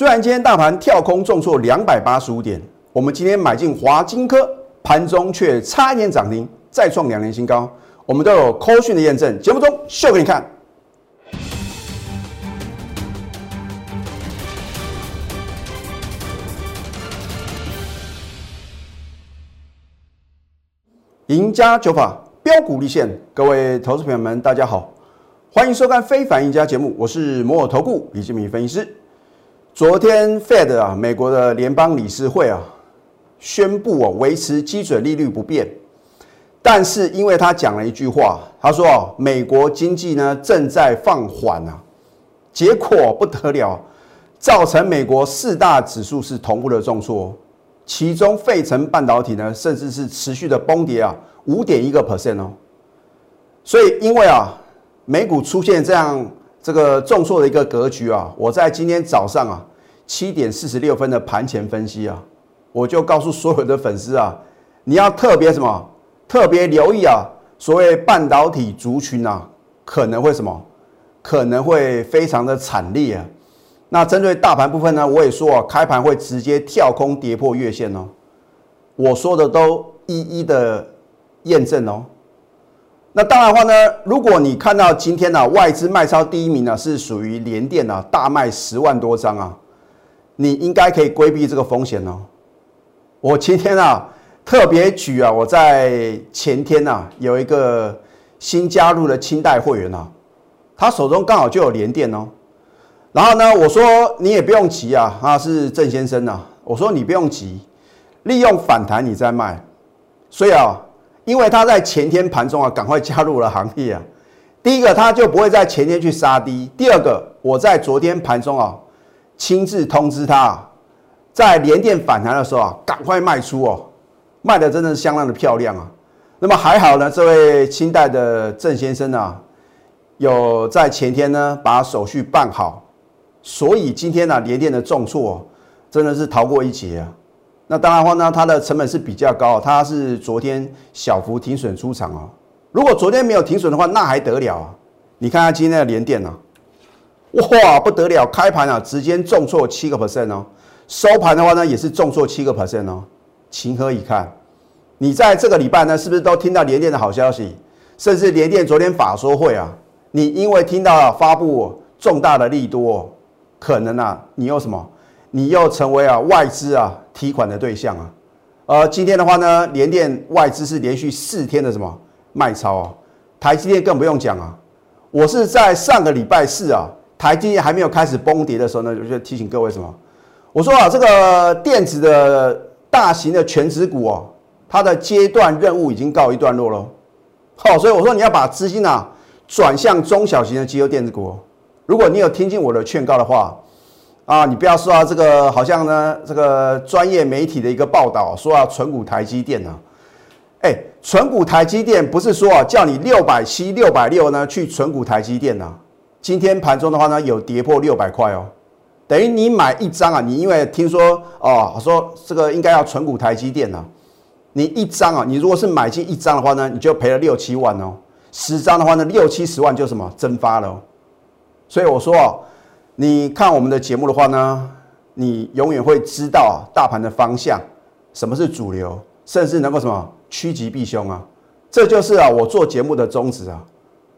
虽然今天大盘跳空重挫两百八十五点，我们今天买进华金科，盘中却差一点涨停，再创两年新高。我们都有扣讯的验证，节目中秀给你看。赢家九法标股立现，各位投资朋友们，大家好，欢迎收看《非凡赢家》节目，我是摩尔投顾李志明分析师。昨天 Fed 啊，美国的联邦理事会啊，宣布啊维持基准利率不变，但是因为他讲了一句话，他说哦，美国经济呢正在放缓啊，结果不得了，造成美国四大指数是同步的重挫。其中，费城半导体呢，甚至是持续的崩跌啊，五点一个 percent 哦。所以，因为啊，美股出现这样这个重挫的一个格局啊，我在今天早上啊七点四十六分的盘前分析啊，我就告诉所有的粉丝啊，你要特别什么，特别留意啊，所谓半导体族群啊，可能会什么，可能会非常的惨烈啊。那针对大盘部分呢，我也说啊，开盘会直接跳空跌破月线哦。我说的都一一的验证哦。那当然的话呢，如果你看到今天呢外资卖超第一名呢是属于联电啊，大卖十万多张啊，你应该可以规避这个风险哦。我今天啊特别举啊，我在前天呐有一个新加入的清代会员啊，他手中刚好就有联电哦。然后呢，我说你也不用急啊，他是郑先生呐，我说你不用急，利用反弹你再卖，所以啊，因为他在前天盘中啊，赶快加入了行业啊，第一个他就不会在前天去杀低，第二个我在昨天盘中啊，亲自通知他，在连电反弹的时候啊，赶快卖出哦，卖的真的是相当的漂亮啊，那么还好呢，这位清代的郑先生啊，有在前天呢把手续办好。所以今天呢，联电的重挫真的是逃过一劫啊。那当然话呢，它的成本是比较高，它是昨天小幅停损出场啊。如果昨天没有停损的话，那还得了啊？你看看今天的联电啊，哇，不得了，开盘啊直接重挫七个 percent 哦，收盘的话呢也是重挫七个 percent 哦。情何以堪？你在这个礼拜呢，是不是都听到联电的好消息？甚至联电昨天法说会啊，你因为听到发布重大的利多。可能啊，你又什么？你又成为啊外资啊提款的对象啊。呃，今天的话呢，联电外资是连续四天的什么卖超啊？台积电更不用讲啊。我是在上个礼拜四啊，台积电还没有开始崩跌的时候呢，我就提醒各位什么？我说啊，这个电子的大型的全指股哦，它的阶段任务已经告一段落了。好，所以我说你要把资金啊转向中小型的机构电子股。如果你有听进我的劝告的话，啊，你不要说啊，这个好像呢，这个专业媒体的一个报道说啊存股台积电呢，哎，存股台积电不是说啊叫你六百七、六百六呢去存股台积电呢？今天盘中的话呢，有跌破六百块哦，等于你买一张啊，你因为听说哦，说这个应该要存股台积电呢，你一张啊，你如果是买进一张的话呢，你就赔了六七万哦，十张的话呢，六七十万就什么蒸发了。所以我说哦，你看我们的节目的话呢，你永远会知道大盘的方向，什么是主流，甚至能够什么趋吉避凶啊。这就是啊我做节目的宗旨啊。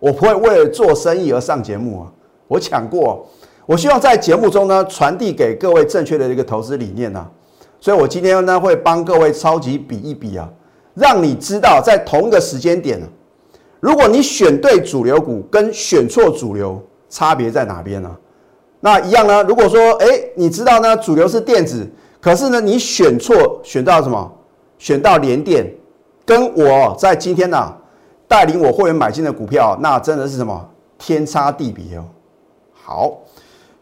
我不会为了做生意而上节目啊。我讲过，我希望在节目中呢传递给各位正确的一个投资理念啊。所以我今天呢会帮各位超级比一比啊，让你知道在同一个时间点，如果你选对主流股跟选错主流。差别在哪边呢？那一样呢？如果说，哎，你知道呢，主流是电子，可是呢，你选错，选到什么？选到联电，跟我在今天呢带领我会员买进的股票，那真的是什么天差地别哦。好，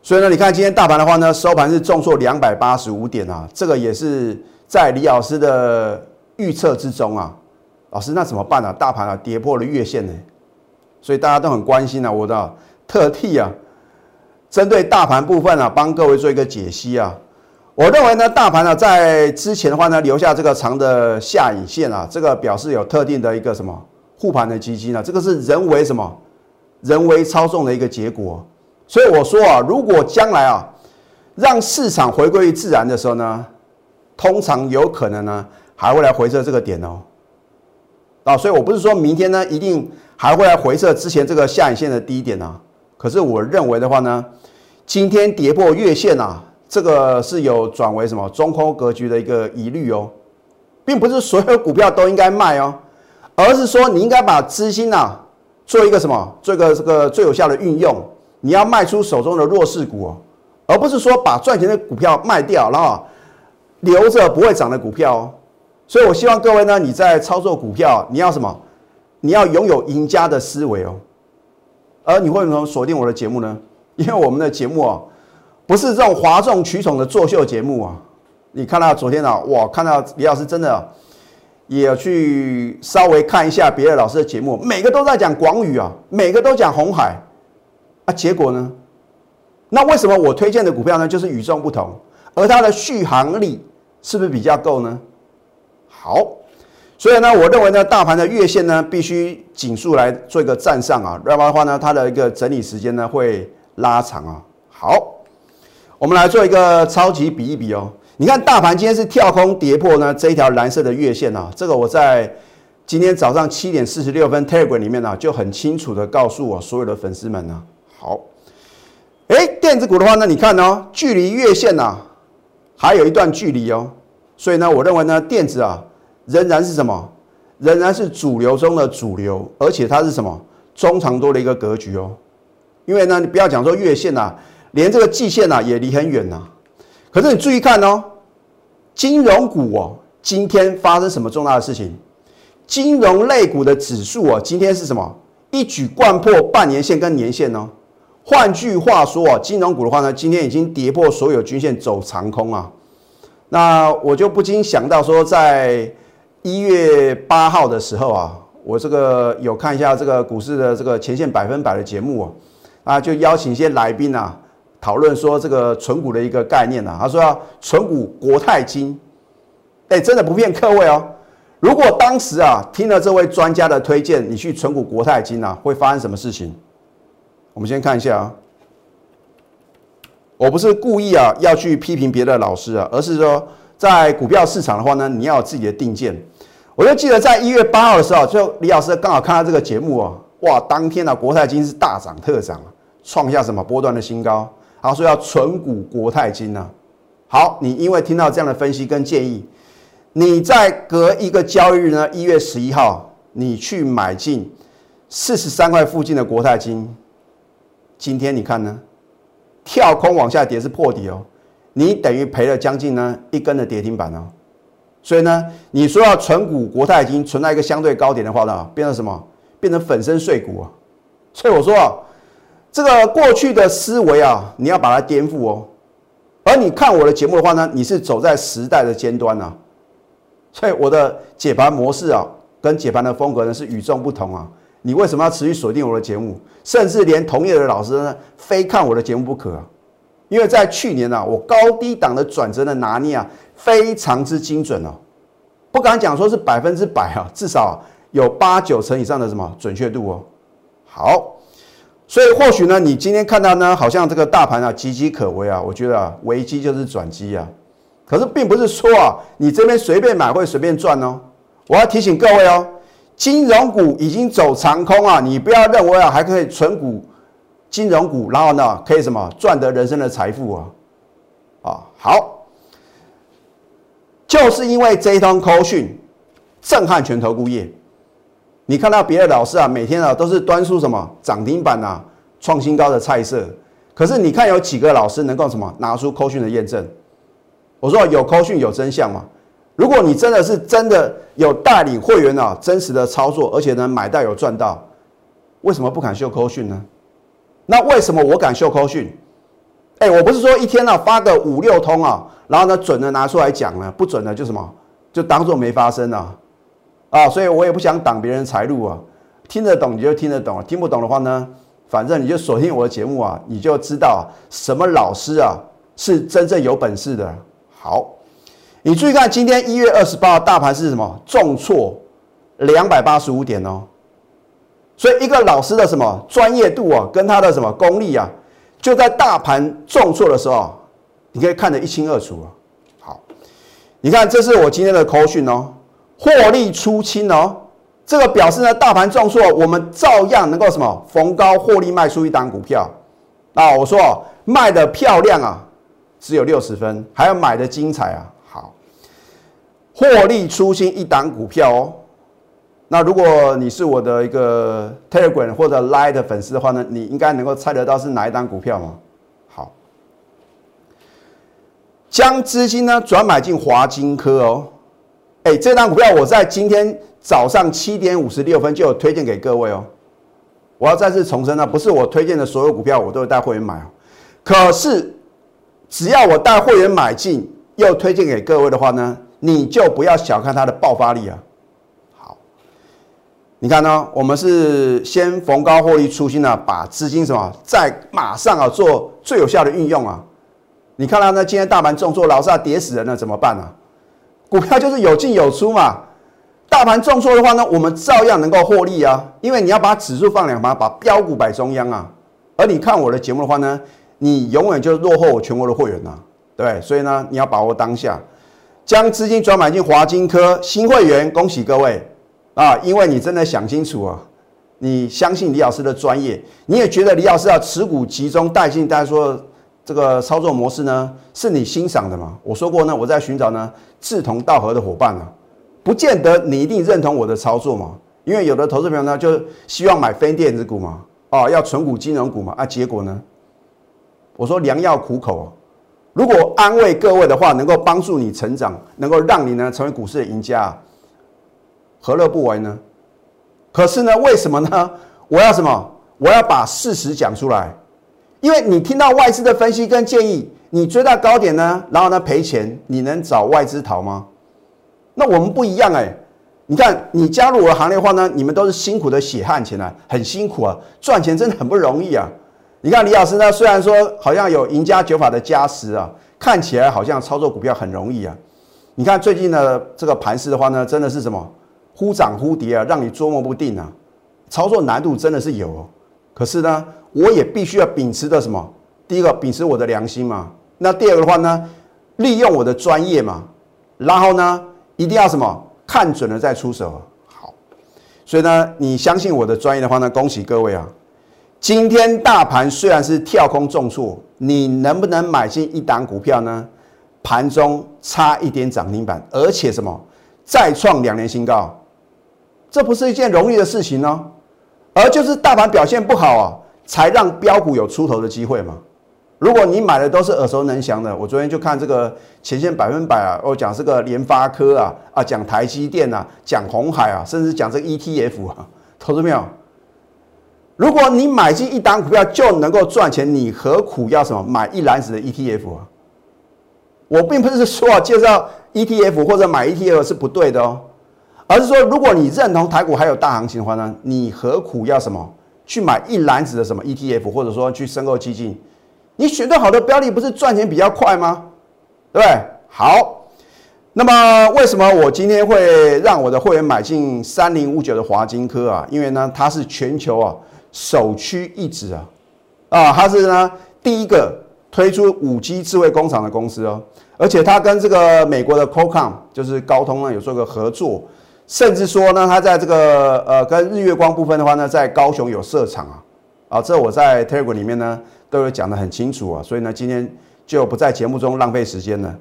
所以呢，你看今天大盘的话呢，收盘是重挫两百八十五点啊，这个也是在李老师的预测之中啊。老师，那怎么办呢？大盘啊跌破了月线呢，所以大家都很关心啊，我的。特替啊，针对大盘部分啊，帮各位做一个解析啊。我认为呢，大盘呢在之前的话呢，留下这个长的下影线啊，这个表示有特定的一个什么护盘的基金呢？这个是人为什么人为操纵的一个结果。所以我说啊，如果将来啊，让市场回归于自然的时候呢，通常有可能呢还会来回撤这个点哦。啊，所以我不是说明天呢一定还会来回撤之前这个下影线的低点啊。可是我认为的话呢，今天跌破月线啊，这个是有转为什么中空格局的一个疑虑哦，并不是所有股票都应该卖哦，而是说你应该把资金呐做一个什么，做一个这个最有效的运用，你要卖出手中的弱势股哦，而不是说把赚钱的股票卖掉，然后留着不会涨的股票哦。所以，我希望各位呢，你在操作股票，你要什么？你要拥有赢家的思维哦。而你为什么锁定我的节目呢？因为我们的节目啊，不是这种哗众取宠的作秀节目啊。你看到昨天啊，哇，看到李老师真的也去稍微看一下别的老师的节目，每个都在讲广宇啊，每个都讲红海啊。结果呢？那为什么我推荐的股票呢，就是与众不同，而它的续航力是不是比较够呢？好，所以呢，我认为呢，大盘的月线呢，必须紧速来做一个站上啊，要不然的话呢，它的一个整理时间呢会拉长啊。好，我们来做一个超级比一比哦。你看大盘今天是跳空跌破呢这一条蓝色的月线啊，这个我在今天早上七点四十六分 Telegram 里面呢就很清楚的告诉我所有的粉丝们呢。好，哎，电子股的话呢，你看哦，距离月线呐还有一段距离哦，所以呢，我认为呢，电子啊。仍然是什么？仍然是主流中的主流，而且它是什么中长多的一个格局哦。因为呢，你不要讲说月线呐，连这个季线呐也离很远呐。可是你注意看哦，金融股哦，今天发生什么重大的事情？金融类股的指数哦，今天是什么？一举贯破半年线跟年线哦。换句话说啊，金融股的话呢，今天已经跌破所有均线走长空啊。那我就不禁想到说，在一月八号的时候啊，我这个有看一下这个股市的这个前线百分百的节目啊，啊，就邀请一些来宾啊，讨论说这个存股的一个概念啊。他说要存股国泰金，哎，真的不骗各位哦。如果当时啊听了这位专家的推荐，你去存股国泰金啊，会发生什么事情？我们先看一下啊。我不是故意啊要去批评别的老师啊，而是说在股票市场的话呢，你要有自己的定见。我就记得在一月八号的时候，就李老师刚好看到这个节目啊，哇，当天呢国泰金是大涨特涨，创下什么波段的新高，然后说要存股国泰金呢。好，你因为听到这样的分析跟建议，你在隔一个交易日呢，一月十一号，你去买进四十三块附近的国泰金，今天你看呢，跳空往下跌是破底哦，你等于赔了将近呢一根的跌停板哦。所以呢，你说要存股国泰金存在一个相对高点的话呢，变成什么？变成粉身碎骨啊！所以我说，这个过去的思维啊，你要把它颠覆哦。而你看我的节目的话呢，你是走在时代的尖端啊。所以我的解盘模式啊，跟解盘的风格呢是与众不同啊。你为什么要持续锁定我的节目？甚至连同业的老师呢，非看我的节目不可啊？因为在去年啊，我高低档的转折的拿捏啊。非常之精准哦，不敢讲说是百分之百啊，至少有八九成以上的什么准确度哦。好，所以或许呢，你今天看到呢，好像这个大盘啊岌岌可危啊，我觉得啊，危机就是转机啊。可是并不是说啊，你这边随便买会随便赚哦。我要提醒各位哦，金融股已经走长空啊，你不要认为啊还可以存股金融股，然后呢可以什么赚得人生的财富啊。啊，好。就是因为这一通口讯震撼全投顾业，你看到别的老师啊，每天啊都是端出什么涨停板啊、创新高的菜色，可是你看有几个老师能够什么拿出口讯的验证？我说有口讯有真相嘛？如果你真的是真的有带领会员啊真实的操作，而且呢买到有赚到，为什么不敢秀口讯呢？那为什么我敢秀口讯？哎，我不是说一天呢发个五六通啊。然后呢，准的拿出来讲呢，不准的就什么，就当做没发生啊，啊，所以我也不想挡别人财路啊。听得懂你就听得懂，听不懂的话呢，反正你就锁定我的节目啊，你就知道什么老师啊是真正有本事的。好，你注意看，今天一月二十八号大盘是什么？重挫两百八十五点哦。所以一个老师的什么专业度啊，跟他的什么功力啊，就在大盘重挫的时候。你可以看得一清二楚啊。好，你看这是我今天的口讯哦，获利出清哦，这个表示呢，大盘重挫，我们照样能够什么逢高获利卖出一档股票啊。我说哦卖的漂亮啊，只有六十分，还要买的精彩啊。好，获利出清一档股票哦。那如果你是我的一个 Telegram 或者 Line 的粉丝的话呢，你应该能够猜得到是哪一档股票吗？好，将资金呢转买进华金科哦，哎，这张股票我在今天早上七点五十六分就有推荐给各位哦。我要再次重申呢，不是我推荐的所有股票我都会带会员买哦，可是只要我带会员买进又推荐给各位的话呢，你就不要小看它的爆发力啊。好你看呢？我们是先逢高获利出新呢，把资金什么再马上啊做最有效的运用啊！你看到呢今天大盘重挫，老是要跌死人了，怎么办呢？股票就是有进有出嘛。大盘重挫的话呢，我们照样能够获利啊，因为你要把指数放两旁，把标股摆中央啊。而你看我的节目的话呢，你永远就落后我全国的会员呐，对所以呢，你要把握当下，将资金转买进华金科新会员，恭喜各位。啊，因为你真的想清楚啊，你相信李老师的专业，你也觉得李老师要持股集中带进，大家说这个操作模式呢，是你欣赏的嘛？我说过呢，我在寻找呢志同道合的伙伴啊，不见得你一定认同我的操作嘛，因为有的投资朋友呢就希望买非电子股嘛，啊，要纯股金融股嘛，啊，结果呢，我说良药苦口啊，如果安慰各位的话，能够帮助你成长，能够让你呢成为股市的赢家啊。何乐不为呢？可是呢，为什么呢？我要什么？我要把事实讲出来。因为你听到外资的分析跟建议，你追到高点呢，然后呢赔钱，你能找外资逃吗？那我们不一样哎。你看，你加入我的行列的话呢，你们都是辛苦的血汗钱啊，很辛苦啊，赚钱真的很不容易啊。你看李老师呢，虽然说好像有赢家九法的加持啊，看起来好像操作股票很容易啊。你看最近的这个盘势的话呢，真的是什么？忽涨忽跌啊，让你捉摸不定啊，操作难度真的是有。可是呢，我也必须要秉持的什么？第一个，秉持我的良心嘛。那第二个的话呢，利用我的专业嘛。然后呢，一定要什么？看准了再出手。好，所以呢，你相信我的专业的话呢，恭喜各位啊！今天大盘虽然是跳空重挫，你能不能买进一档股票呢？盘中差一点涨停板，而且什么？再创两年新高。这不是一件容易的事情呢，而就是大盘表现不好啊，才让标股有出头的机会嘛。如果你买的都是耳熟能详的，我昨天就看这个前线百分百啊，我讲这个联发科啊，啊讲台积电啊，讲红海啊，甚至讲这个 ETF 啊，投资没有？如果你买进一档股票就能够赚钱，你何苦要什么买一篮子的 ETF 啊？我并不是说介绍 ETF 或者买 ETF 是不对的哦。而是说，如果你认同台股还有大行情的话呢，你何苦要什么去买一篮子的什么 ETF，或者说去申购基金？你选对好的标的，不是赚钱比较快吗？对对？好，那么为什么我今天会让我的会员买进三零五九的华金科啊？因为呢，它是全球啊首屈一指啊，啊，它是呢第一个推出五 G 智慧工厂的公司哦，而且它跟这个美国的 Qualcomm 就是高通呢有做个合作。甚至说呢，它在这个呃跟日月光部分的话呢，在高雄有设厂啊，啊，这我在 Telegram 里面呢都有讲得很清楚啊，所以呢今天就不在节目中浪费时间了。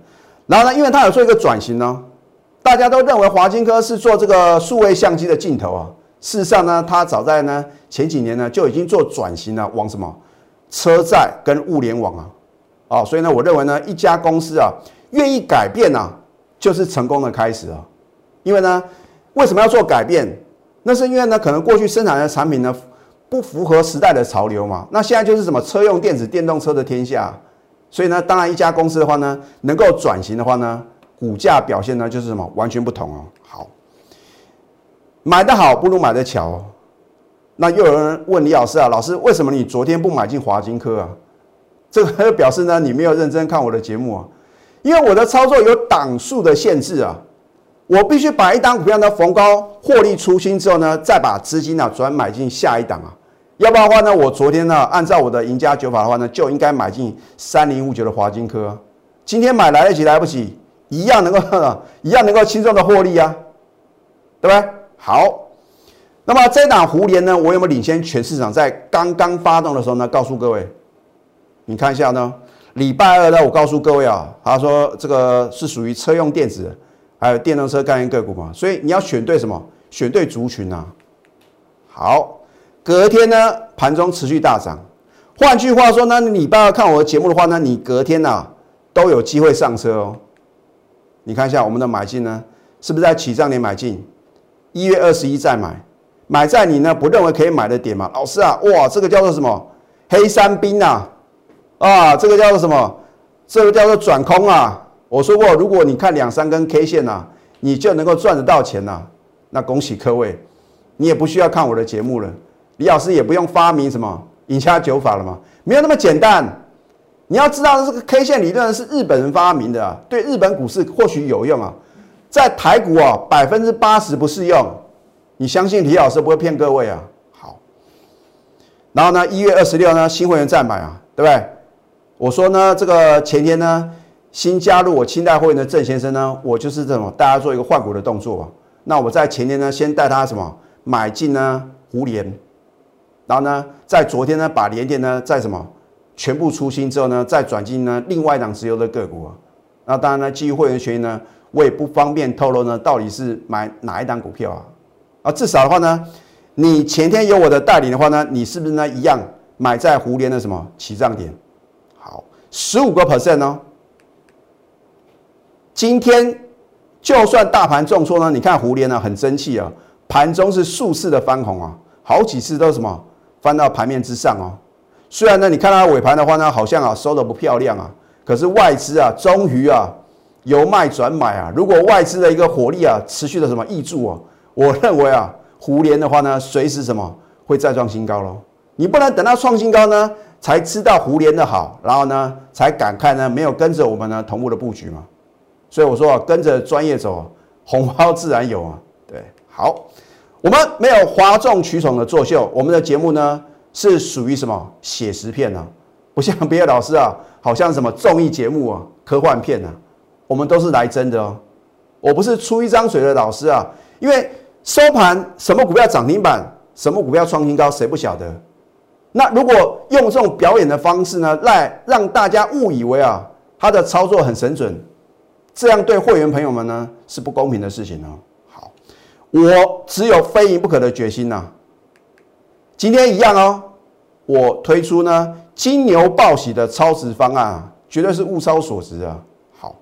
然后呢，因为它有做一个转型呢，大家都认为华金科是做这个数位相机的镜头啊，事实上呢，它早在呢前几年呢就已经做转型了，往什么车载跟物联网啊，啊，所以呢，我认为呢一家公司啊愿意改变啊，就是成功的开始啊，因为呢。为什么要做改变？那是因为呢，可能过去生产的产品呢不符合时代的潮流嘛。那现在就是什么车用电子电动车的天下，所以呢，当然一家公司的话呢，能够转型的话呢，股价表现呢就是什么完全不同哦。好，买的好不如买的巧哦。那又有人问李老师啊，老师为什么你昨天不买进华金科啊？这个表示呢你没有认真看我的节目啊，因为我的操作有档数的限制啊。我必须把一档股票呢逢高获利出清之后呢，再把资金呢转买进下一档啊，要不然的话呢，我昨天呢按照我的赢家九法的话呢，就应该买进三零五九的华金科，今天买来得及来不及，一样能够一样能够轻松的获利啊，对不对？好，那么这档胡联呢，我有没有领先全市场？在刚刚发动的时候呢，告诉各位，你看一下呢，礼拜二呢，我告诉各位啊，他说这个是属于车用电子，还有电动车概念个股嘛，所以你要选对什么？选对族群啊。好，隔天呢，盘中持续大涨。换句话说呢，你拜二看我的节目的话呢，你隔天呐都有机会上车哦。你看一下我们的买进呢，是不是在起涨点买进？一月二十一再买，买在你呢不认为可以买的点嘛？老师啊，哇，这个叫做什么？黑山兵呐，啊，这个叫做什么？这个叫做转空啊。我说过，如果你看两三根 K 线呐，你就能够赚得到钱呐。那恭喜各位，你也不需要看我的节目了，李老师也不用发明什么。赢家九法了嘛？没有那么简单。你要知道，这个 K 线理论是日本人发明的，对日本股市或许有用啊，在台股啊，百分之八十不适用。你相信李老师不会骗各位啊？好。然后呢，一月二十六呢，新会员再买啊，对不对？我说呢，这个前天呢，新加入我清代会员的郑先生呢，我就是这种大家做一个换股的动作啊。那我在前天呢，先带他什么买进呢？胡联。然后呢，在昨天呢，把联电呢在什么全部出清之后呢，再转进呢另外一档持有的个股啊。那当然呢，基于会员权益呢，我也不方便透露呢，到底是买哪一档股票啊。啊，至少的话呢，你前天有我的带领的话呢，你是不是呢一样买在胡联的什么起涨点？好，十五个 percent 哦。今天就算大盘重挫呢，你看胡联呢很争气啊，盘中是数次的翻红啊，好几次都什么？翻到盘面之上哦，虽然呢，你看它尾盘的话呢，好像啊收的不漂亮啊，可是外资啊，终于啊由卖转买啊。如果外资的一个火力啊持续的什么挹注啊，我认为啊，胡联的话呢，随时什么会再创新高喽。你不能等到创新高呢，才知道胡联的好，然后呢才感慨呢没有跟着我们呢同步的布局嘛。所以我说啊，跟着专业走，红包自然有啊。对，好。我们没有哗众取宠的作秀，我们的节目呢是属于什么写实片呢？不像别的老师啊，好像什么综艺节目啊、科幻片啊，我们都是来真的哦。我不是出一张嘴的老师啊，因为收盘什么股票涨停板，什么股票创新高，谁不晓得？那如果用这种表演的方式呢，来让大家误以为啊，他的操作很神准，这样对会员朋友们呢是不公平的事情哦。好我只有非赢不可的决心呐！今天一样哦，我推出呢金牛报喜的超值方案啊，绝对是物超所值啊！好，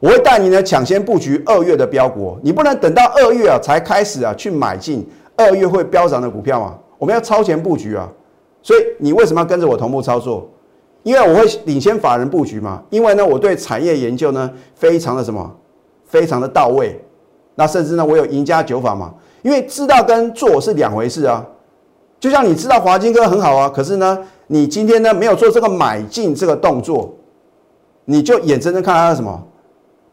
我会带你呢抢先布局二月的标股，你不能等到二月啊才开始啊去买进二月会飙涨的股票啊！我们要超前布局啊！所以你为什么要跟着我同步操作？因为我会领先法人布局嘛，因为呢我对产业研究呢非常的什么，非常的到位。那甚至呢，我有赢家九法嘛？因为知道跟做是两回事啊。就像你知道华金哥很好啊，可是呢，你今天呢没有做这个买进这个动作，你就眼睁睁看他什么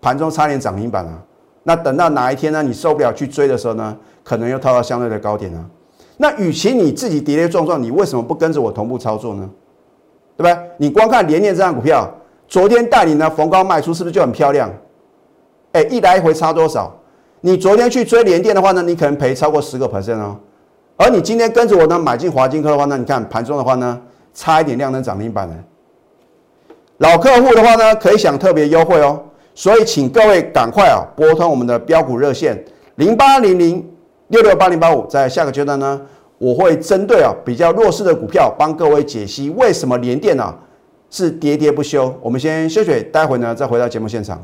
盘中差点涨停板啊。那等到哪一天呢，你受不了去追的时候呢，可能又套到相对的高点啊。那与其你自己跌跌撞撞，你为什么不跟着我同步操作呢？对不对？你光看连念这张股票，昨天带领呢逢高卖出，是不是就很漂亮？哎，一来一回差多少？你昨天去追联电的话呢，你可能赔超过十个 percent 哦。而你今天跟着我呢买进华金科的话呢，你看盘中的话呢，差一点量能涨停板呢。老客户的话呢，可以享特别优惠哦。所以请各位赶快啊，拨通我们的标股热线零八零零六六八零八五。在下个阶段呢，我会针对啊比较弱势的股票，帮各位解析为什么联电啊是喋喋不休。我们先休息，待会呢再回到节目现场。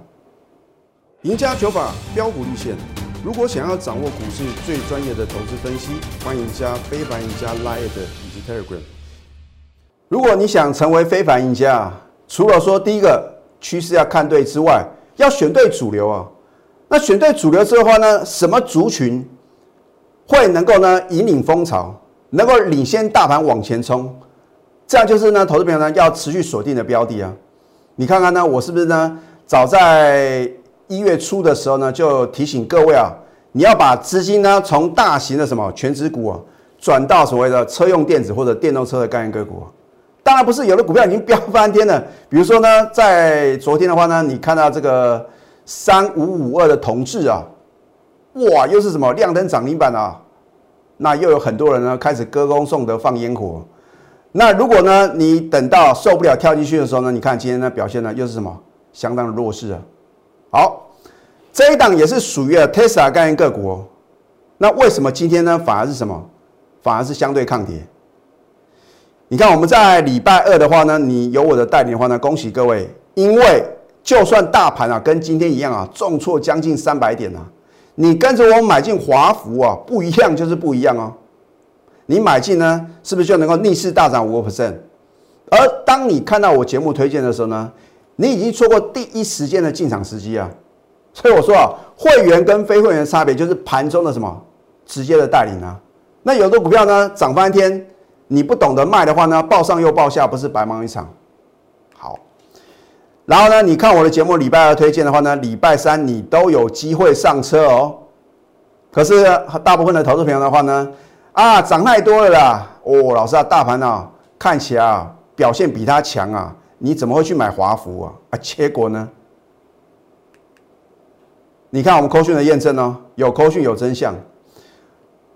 赢家九法标股立线。如果想要掌握股市最专业的投资分析，欢迎加非凡赢家 Line 以及 Telegram。如果你想成为非凡赢家，除了说第一个趋势要看对之外，要选对主流啊。那选对主流之后的话呢，什么族群会能够呢引领风潮，能够领先大盘往前冲？这样就是呢投资朋友呢要持续锁定的标的啊。你看看呢，我是不是呢早在一月初的时候呢，就提醒各位啊，你要把资金呢从大型的什么全指股啊，转到所谓的车用电子或者电动车的概念个股啊。当然不是，有的股票已经飙翻天了。比如说呢，在昨天的话呢，你看到这个三五五二的同志啊，哇，又是什么亮灯涨停板啊？那又有很多人呢开始歌功颂德放烟火。那如果呢，你等到受不了跳进去的时候呢，你看今天的表现呢又是什么？相当的弱势啊。好，这一档也是属于 Tesla 概念个股。那为什么今天呢反而是什么？反而是相对抗跌？你看我们在礼拜二的话呢，你有我的带领的话呢，恭喜各位，因为就算大盘啊跟今天一样啊，重挫将近三百点啊，你跟着我买进华孚啊，不一样就是不一样哦。你买进呢，是不是就能够逆势大涨五个 percent？而当你看到我节目推荐的时候呢，你已经错过第一时间的进场时机啊。所以我说啊，会员跟非会员的差别就是盘中的什么直接的带领啊。那有的股票呢涨翻天。你不懂得卖的话呢，报上又报下，不是白忙一场。然后呢，你看我的节目礼拜二推荐的话呢，礼拜三你都有机会上车哦。可是大部分的投资朋友的话呢，啊，涨太多了啦！哦，老师啊，大盘啊，看起来啊表现比它强啊，你怎么会去买华孚啊？啊，结果呢？你看我们扣讯的验证哦，有扣讯有真相。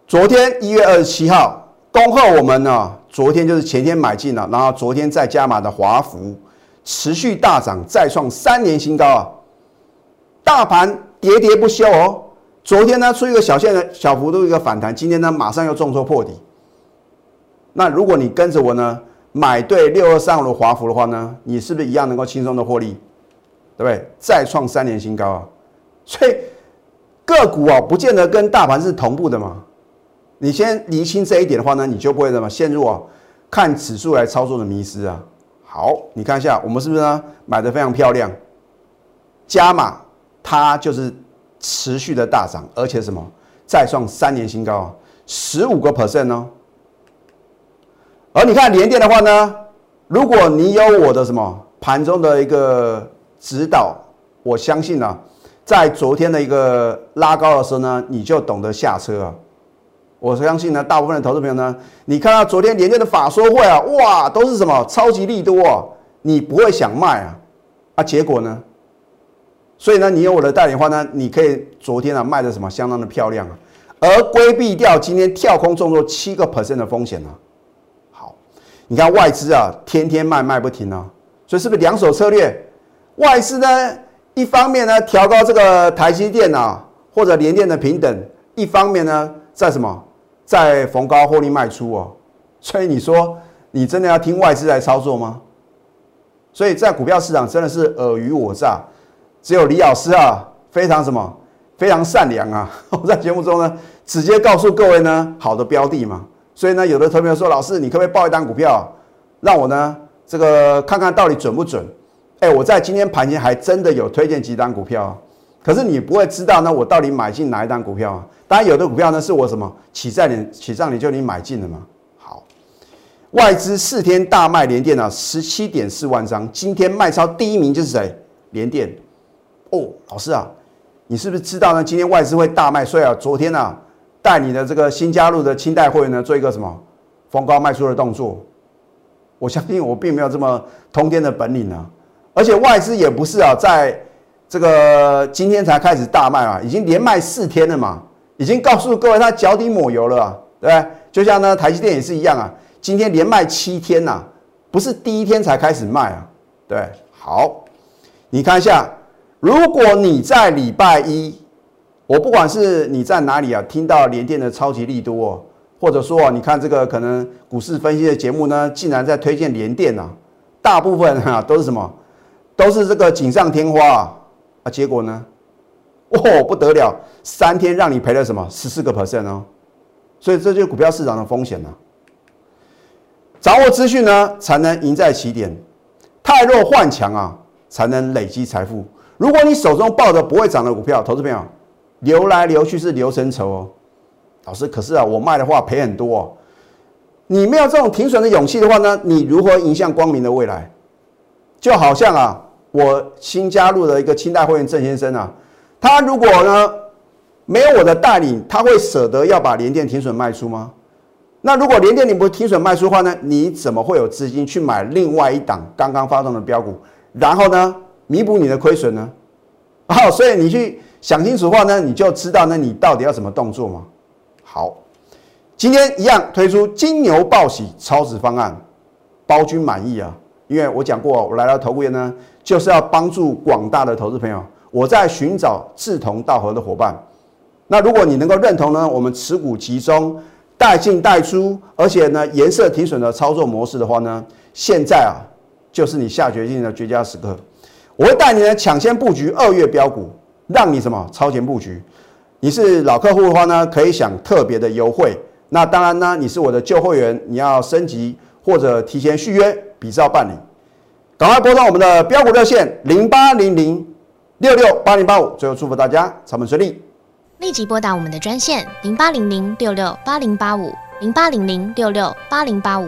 昨天一月二十七号。恭贺我们呢！昨天就是前天买进了，然后昨天再加码的华孚，持续大涨，再创三年新高啊！大盘喋喋不休哦。昨天呢出一个小线的小幅度一个反弹，今天呢马上又重挫破底。那如果你跟着我呢买对六二三五的华孚的话呢，你是不是一样能够轻松的获利？对不对？再创三年新高啊！所以个股啊，不见得跟大盘是同步的嘛。你先厘清这一点的话呢，你就不会什么陷入啊看指数来操作的迷失啊。好，你看一下我们是不是呢买的非常漂亮？加码它就是持续的大涨，而且什么再创三年新高啊，十五个 percent 哦。而你看连电的话呢，如果你有我的什么盘中的一个指导，我相信呢，在昨天的一个拉高的时候呢，你就懂得下车啊。我相信呢，大部分的投资朋友呢，你看到昨天连电的法说会啊，哇，都是什么超级利多啊，你不会想卖啊，啊，结果呢？所以呢，你有我的代理的话呢，你可以昨天啊卖的什么相当的漂亮啊，而规避掉今天跳空重挫七个 percent 的风险呢。好，你看外资啊，天天卖卖不停啊，所以是不是两手策略？外资呢，一方面呢调高这个台积电啊或者联电的平等，一方面呢在什么？在逢高获利卖出哦，所以你说你真的要听外资来操作吗？所以在股票市场真的是尔虞我诈，只有李老师啊，非常什么，非常善良啊！我在节目中呢，直接告诉各位呢，好的标的嘛。所以呢，有的投友说，老师，你可不可以报一单股票，让我呢这个看看到底准不准？哎，我在今天盘前还真的有推荐几单股票，可是你不会知道呢，我到底买进哪一档股票啊？当然，有的股票呢是我什么起在你起账你就你买进了嘛。好，外资四天大卖联电啊，十七点四万张。今天卖超第一名就是谁？联电。哦，老师啊，你是不是知道呢？今天外资会大卖，所以啊，昨天呢带你的这个新加入的清代会员呢做一个什么逢高卖出的动作。我相信我并没有这么通天的本领啊，而且外资也不是啊，在这个今天才开始大卖啊，已经连卖四天了嘛。已经告诉各位，他脚底抹油了啊，对不对？就像呢，台积电也是一样啊，今天连卖七天呐，不是第一天才开始卖啊，对。好，你看一下，如果你在礼拜一，我不管是你在哪里啊，听到联电的超级利多，或者说啊，你看这个可能股市分析的节目呢，竟然在推荐联电啊，大部分哈都是什么？都是这个锦上添花啊，啊，结果呢？哦，不得了，三天让你赔了什么十四个 percent 哦，所以这就是股票市场的风险了。掌握资讯呢，才能赢在起点；太弱换强啊，才能累积财富。如果你手中抱着不会涨的股票，投资朋友流来流去是流成仇哦。老师，可是啊，我卖的话赔很多哦。你没有这种停损的勇气的话呢，你如何迎向光明的未来？就好像啊，我新加入的一个清代会员郑先生啊。他如果呢没有我的带领，他会舍得要把联电停损卖出吗？那如果连电你不停损卖出的话呢，你怎么会有资金去买另外一档刚刚发动的标股，然后呢弥补你的亏损呢？好，所以你去想清楚的话呢，你就知道呢你到底要怎么动作嘛。好，今天一样推出金牛报喜超值方案，包君满意啊！因为我讲过，我来到投顾业呢，就是要帮助广大的投资朋友，我在寻找志同道合的伙伴。那如果你能够认同呢，我们持股集中。带进带出，而且呢，颜色停损的操作模式的话呢，现在啊，就是你下决心的绝佳时刻。我会带你呢抢先布局二月标股，让你什么超前布局。你是老客户的话呢，可以享特别的优惠。那当然呢，你是我的旧会员，你要升级或者提前续约，比照办理。赶快拨通我们的标股热线零八零零六六八零八五。最后祝福大家操盘顺利。立即拨打我们的专线零八零零六六八零八五零八零零六六八零八五